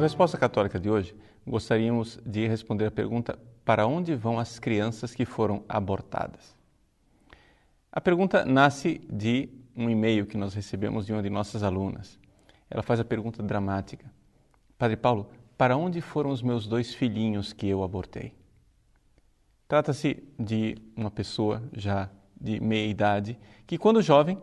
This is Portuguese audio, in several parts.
Resposta Católica de hoje, gostaríamos de responder a pergunta: para onde vão as crianças que foram abortadas? A pergunta nasce de um e-mail que nós recebemos de uma de nossas alunas. Ela faz a pergunta dramática: Padre Paulo, para onde foram os meus dois filhinhos que eu abortei? Trata-se de uma pessoa já de meia idade que, quando jovem,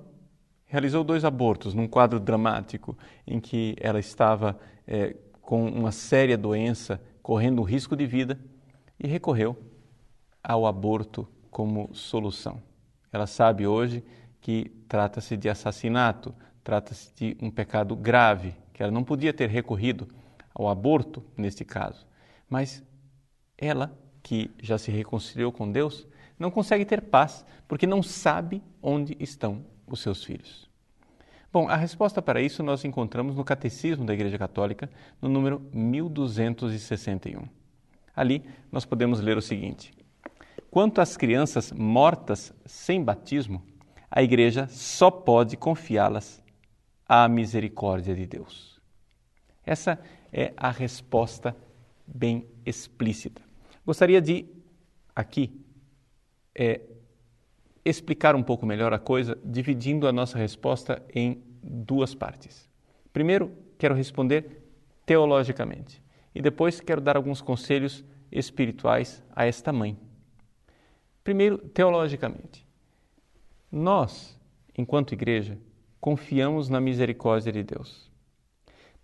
realizou dois abortos num quadro dramático em que ela estava é, com uma séria doença, correndo risco de vida, e recorreu ao aborto como solução. Ela sabe hoje que trata-se de assassinato, trata-se de um pecado grave, que ela não podia ter recorrido ao aborto neste caso. Mas ela, que já se reconciliou com Deus, não consegue ter paz porque não sabe onde estão os seus filhos. Bom, a resposta para isso nós encontramos no Catecismo da Igreja Católica, no número 1261. Ali nós podemos ler o seguinte: Quanto às crianças mortas sem batismo, a Igreja só pode confiá-las à misericórdia de Deus. Essa é a resposta bem explícita. Gostaria de, aqui, é, explicar um pouco melhor a coisa, dividindo a nossa resposta em duas partes. Primeiro, quero responder teologicamente e depois quero dar alguns conselhos espirituais a esta mãe. Primeiro, teologicamente. Nós, enquanto igreja, confiamos na misericórdia de Deus.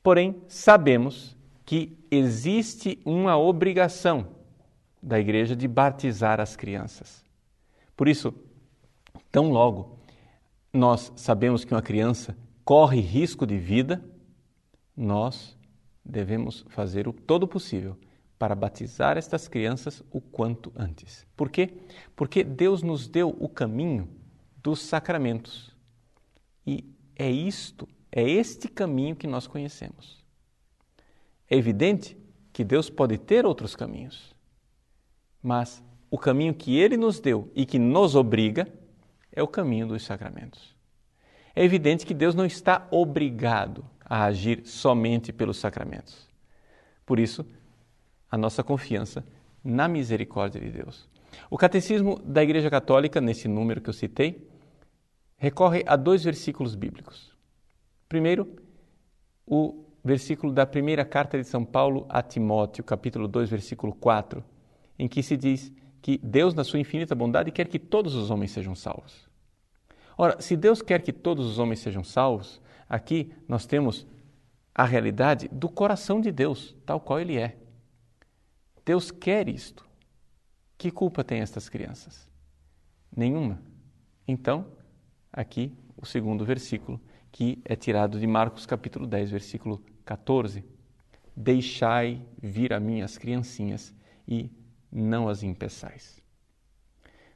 Porém, sabemos que existe uma obrigação da igreja de batizar as crianças. Por isso, Tão logo nós sabemos que uma criança corre risco de vida, nós devemos fazer o todo possível para batizar estas crianças o quanto antes. Por quê? Porque Deus nos deu o caminho dos sacramentos. E é isto, é este caminho que nós conhecemos. É evidente que Deus pode ter outros caminhos, mas o caminho que Ele nos deu e que nos obriga é o caminho dos sacramentos. É evidente que Deus não está obrigado a agir somente pelos sacramentos. Por isso, a nossa confiança na misericórdia de Deus. O Catecismo da Igreja Católica, nesse número que eu citei, recorre a dois versículos bíblicos. Primeiro, o versículo da primeira carta de São Paulo a Timóteo, capítulo 2, versículo 4, em que se diz que Deus, na sua infinita bondade, quer que todos os homens sejam salvos. Ora, se Deus quer que todos os homens sejam salvos, aqui nós temos a realidade do coração de Deus, tal qual ele é. Deus quer isto. Que culpa tem estas crianças? Nenhuma. Então, aqui o segundo versículo, que é tirado de Marcos capítulo 10, versículo 14. Deixai vir a mim as criancinhas e não as impeçais.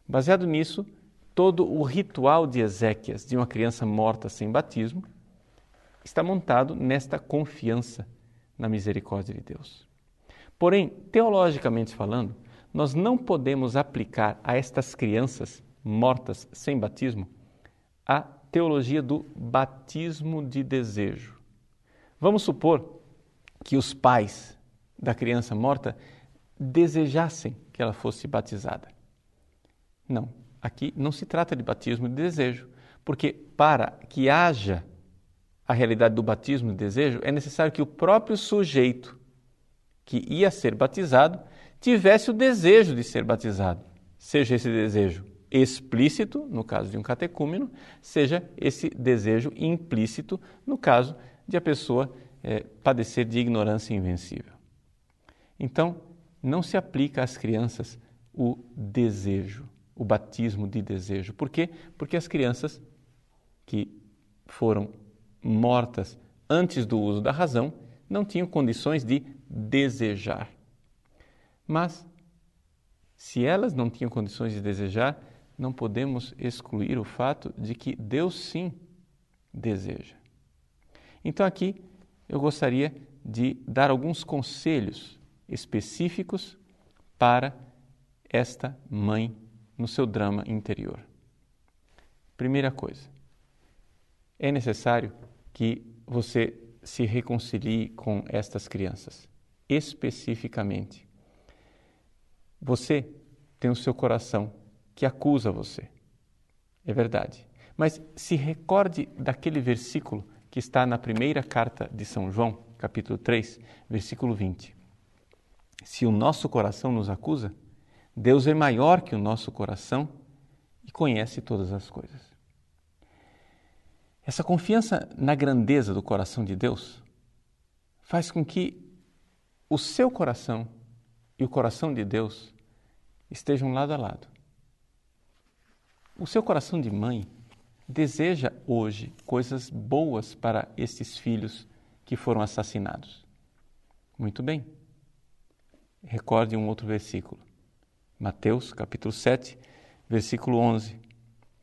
Baseado nisso, todo o ritual de Ezequias de uma criança morta sem batismo está montado nesta confiança na misericórdia de Deus. Porém, teologicamente falando, nós não podemos aplicar a estas crianças mortas sem batismo a teologia do batismo de desejo. Vamos supor que os pais da criança morta desejassem que ela fosse batizada. Não, aqui não se trata de batismo de desejo, porque para que haja a realidade do batismo de desejo, é necessário que o próprio sujeito que ia ser batizado tivesse o desejo de ser batizado, seja esse desejo explícito, no caso de um catecúmeno, seja esse desejo implícito, no caso de a pessoa é, padecer de ignorância invencível. Então, não se aplica às crianças o desejo o batismo de desejo. Por quê? Porque as crianças que foram mortas antes do uso da razão não tinham condições de desejar. Mas, se elas não tinham condições de desejar, não podemos excluir o fato de que Deus sim deseja. Então, aqui eu gostaria de dar alguns conselhos específicos para esta mãe no seu drama interior. Primeira coisa, é necessário que você se reconcilie com estas crianças, especificamente. Você tem o seu coração que acusa você. É verdade. Mas se recorde daquele versículo que está na primeira carta de São João, capítulo 3, versículo 20. Se o nosso coração nos acusa, Deus é maior que o nosso coração e conhece todas as coisas. Essa confiança na grandeza do coração de Deus faz com que o seu coração e o coração de Deus estejam lado a lado. O seu coração de mãe deseja hoje coisas boas para esses filhos que foram assassinados. Muito bem. Recorde um outro versículo. Mateus, capítulo 7, versículo 11.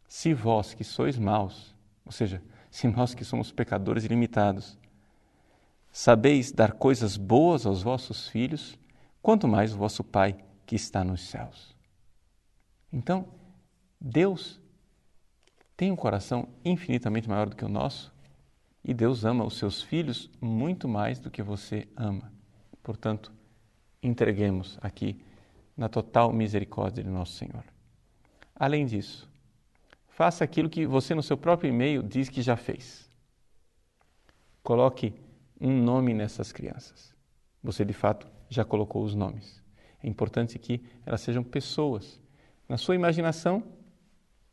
Se vós que sois maus, ou seja, se nós que somos pecadores ilimitados, sabeis dar coisas boas aos vossos filhos, quanto mais o vosso Pai que está nos céus. Então, Deus tem um coração infinitamente maior do que o nosso e Deus ama os seus filhos muito mais do que você ama. Portanto, entreguemos aqui na total misericórdia de nosso Senhor. Além disso, faça aquilo que você no seu próprio e-mail diz que já fez. Coloque um nome nessas crianças. Você de fato já colocou os nomes. É importante que elas sejam pessoas. Na sua imaginação,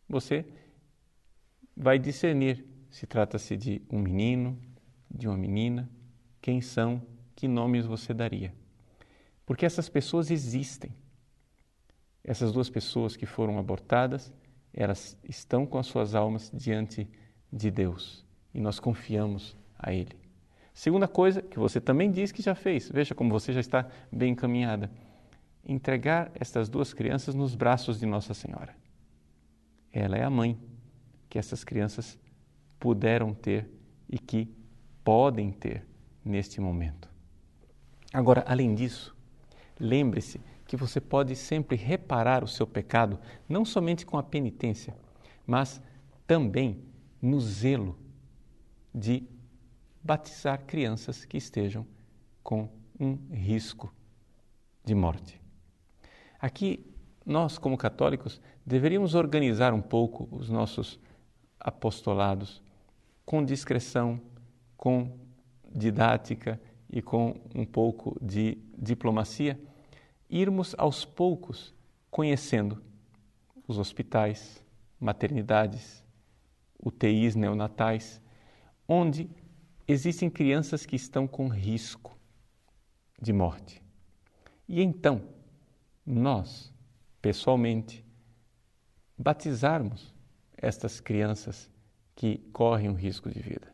você vai discernir se trata-se de um menino, de uma menina, quem são, que nomes você daria. Porque essas pessoas existem. Essas duas pessoas que foram abortadas, elas estão com as suas almas diante de Deus e nós confiamos a Ele. Segunda coisa que você também diz que já fez, veja como você já está bem encaminhada: entregar estas duas crianças nos braços de Nossa Senhora. Ela é a mãe que essas crianças puderam ter e que podem ter neste momento. Agora, além disso, lembre-se que você pode sempre reparar o seu pecado, não somente com a penitência, mas também no zelo de batizar crianças que estejam com um risco de morte. Aqui, nós, como católicos, deveríamos organizar um pouco os nossos apostolados com discreção, com didática e com um pouco de diplomacia irmos aos poucos conhecendo os hospitais, maternidades, UTIs neonatais, onde existem crianças que estão com risco de morte. E então, nós, pessoalmente, batizarmos estas crianças que correm um risco de vida.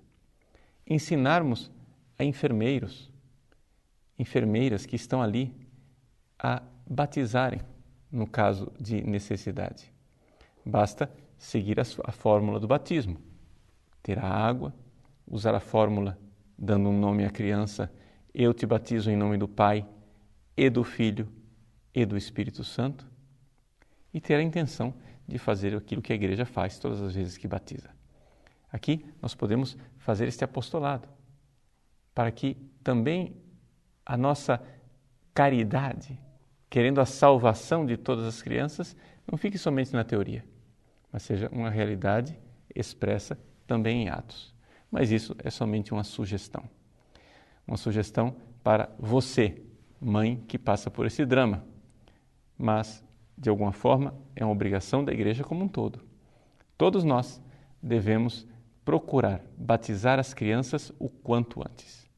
Ensinarmos a enfermeiros, enfermeiras que estão ali a batizarem no caso de necessidade. Basta seguir a, a fórmula do batismo. Ter a água, usar a fórmula dando um nome à criança, eu te batizo em nome do Pai e do Filho e do Espírito Santo, e ter a intenção de fazer aquilo que a igreja faz todas as vezes que batiza. Aqui nós podemos fazer este apostolado, para que também a nossa caridade querendo a salvação de todas as crianças, não fique somente na teoria, mas seja uma realidade expressa também em atos. Mas isso é somente uma sugestão. Uma sugestão para você, mãe que passa por esse drama. Mas, de alguma forma, é uma obrigação da igreja como um todo. Todos nós devemos procurar batizar as crianças o quanto antes.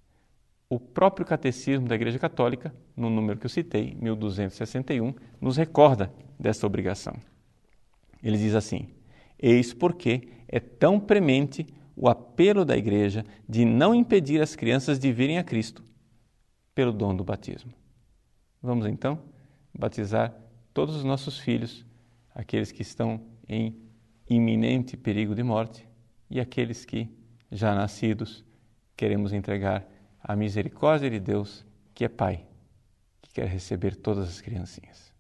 O próprio Catecismo da Igreja Católica, no número que eu citei, 1261, nos recorda dessa obrigação. Ele diz assim: Eis porque é tão premente o apelo da Igreja de não impedir as crianças de virem a Cristo pelo dom do batismo. Vamos então batizar todos os nossos filhos, aqueles que estão em iminente perigo de morte e aqueles que, já nascidos, queremos entregar a misericórdia de Deus, que é Pai, que quer receber todas as criancinhas.